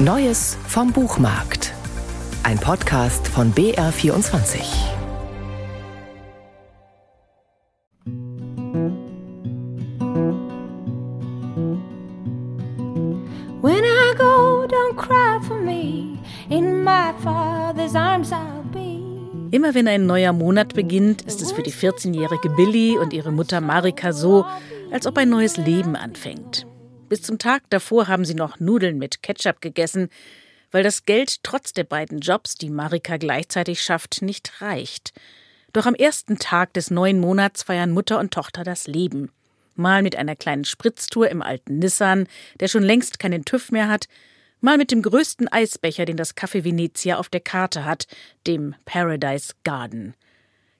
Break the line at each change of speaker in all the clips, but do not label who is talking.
Neues vom Buchmarkt. Ein Podcast von BR24.
When I go, don't cry for me. In my father's arms I'll be.
Immer wenn ein neuer Monat beginnt, ist es für die 14-jährige Billy und ihre Mutter Marika so, als ob ein neues Leben anfängt. Bis zum Tag davor haben sie noch Nudeln mit Ketchup gegessen, weil das Geld trotz der beiden Jobs, die Marika gleichzeitig schafft, nicht reicht. Doch am ersten Tag des neuen Monats feiern Mutter und Tochter das Leben. Mal mit einer kleinen Spritztour im alten Nissan, der schon längst keinen TÜV mehr hat, mal mit dem größten Eisbecher, den das Café Venezia auf der Karte hat, dem Paradise Garden.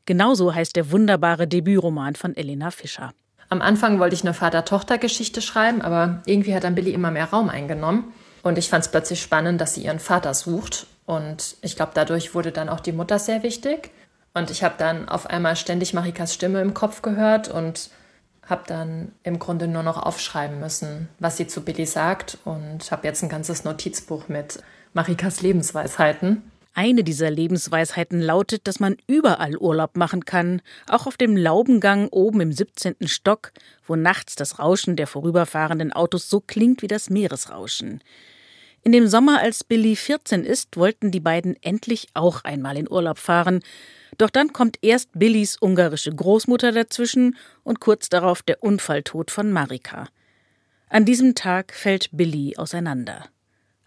Genauso heißt der wunderbare Debütroman von Elena Fischer.
Am Anfang wollte ich eine Vater-Tochter-Geschichte schreiben, aber irgendwie hat dann Billy immer mehr Raum eingenommen. Und ich fand es plötzlich spannend, dass sie ihren Vater sucht. Und ich glaube, dadurch wurde dann auch die Mutter sehr wichtig. Und ich habe dann auf einmal ständig Marikas Stimme im Kopf gehört und habe dann im Grunde nur noch aufschreiben müssen, was sie zu Billy sagt. Und habe jetzt ein ganzes Notizbuch mit Marikas Lebensweisheiten.
Eine dieser Lebensweisheiten lautet, dass man überall Urlaub machen kann, auch auf dem Laubengang oben im 17. Stock, wo nachts das Rauschen der vorüberfahrenden Autos so klingt wie das Meeresrauschen. In dem Sommer, als Billy 14 ist, wollten die beiden endlich auch einmal in Urlaub fahren. Doch dann kommt erst Billys ungarische Großmutter dazwischen und kurz darauf der Unfalltod von Marika. An diesem Tag fällt Billy auseinander.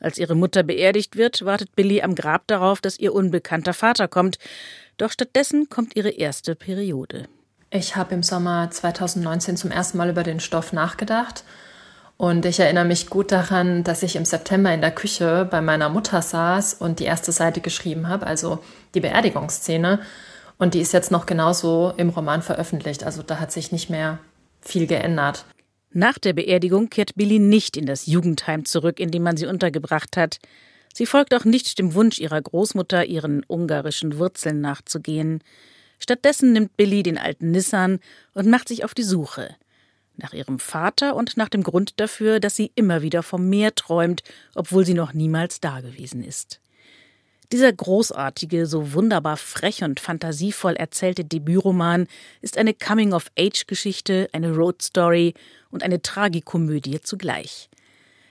Als ihre Mutter beerdigt wird, wartet Billy am Grab darauf, dass ihr unbekannter Vater kommt. Doch stattdessen kommt ihre erste Periode.
Ich habe im Sommer 2019 zum ersten Mal über den Stoff nachgedacht. Und ich erinnere mich gut daran, dass ich im September in der Küche bei meiner Mutter saß und die erste Seite geschrieben habe, also die Beerdigungsszene. Und die ist jetzt noch genauso im Roman veröffentlicht. Also da hat sich nicht mehr viel geändert.
Nach der Beerdigung kehrt Billy nicht in das Jugendheim zurück, in dem man sie untergebracht hat. Sie folgt auch nicht dem Wunsch ihrer Großmutter, ihren ungarischen Wurzeln nachzugehen. Stattdessen nimmt Billy den alten Nissan und macht sich auf die Suche. Nach ihrem Vater und nach dem Grund dafür, dass sie immer wieder vom Meer träumt, obwohl sie noch niemals dagewesen ist. Dieser großartige, so wunderbar frech und fantasievoll erzählte Debütroman ist eine Coming-of-Age-Geschichte, eine Road-Story und eine Tragikomödie zugleich.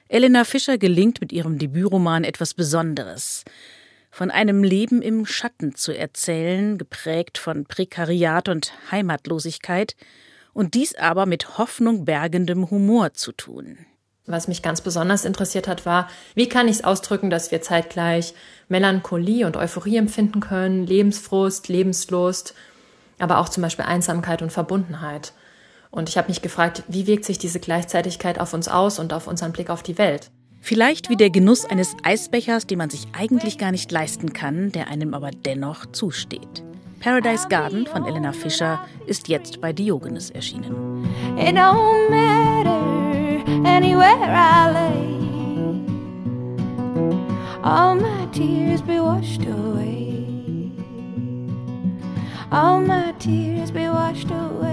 Elena Fischer gelingt mit ihrem Debütroman etwas Besonderes. Von einem Leben im Schatten zu erzählen, geprägt von Prekariat und Heimatlosigkeit, und dies aber mit Hoffnung bergendem Humor zu tun.
Was mich ganz besonders interessiert hat, war, wie kann ich es ausdrücken, dass wir zeitgleich Melancholie und Euphorie empfinden können, Lebensfrust, Lebenslust, aber auch zum Beispiel Einsamkeit und Verbundenheit. Und ich habe mich gefragt, wie wirkt sich diese Gleichzeitigkeit auf uns aus und auf unseren Blick auf die Welt?
Vielleicht wie der Genuss eines Eisbechers, den man sich eigentlich gar nicht leisten kann, der einem aber dennoch zusteht. Paradise Garden von Elena Fischer ist jetzt bei Diogenes erschienen.
It don't matter anywhere I lay. All my tears be washed away. All my tears be washed away.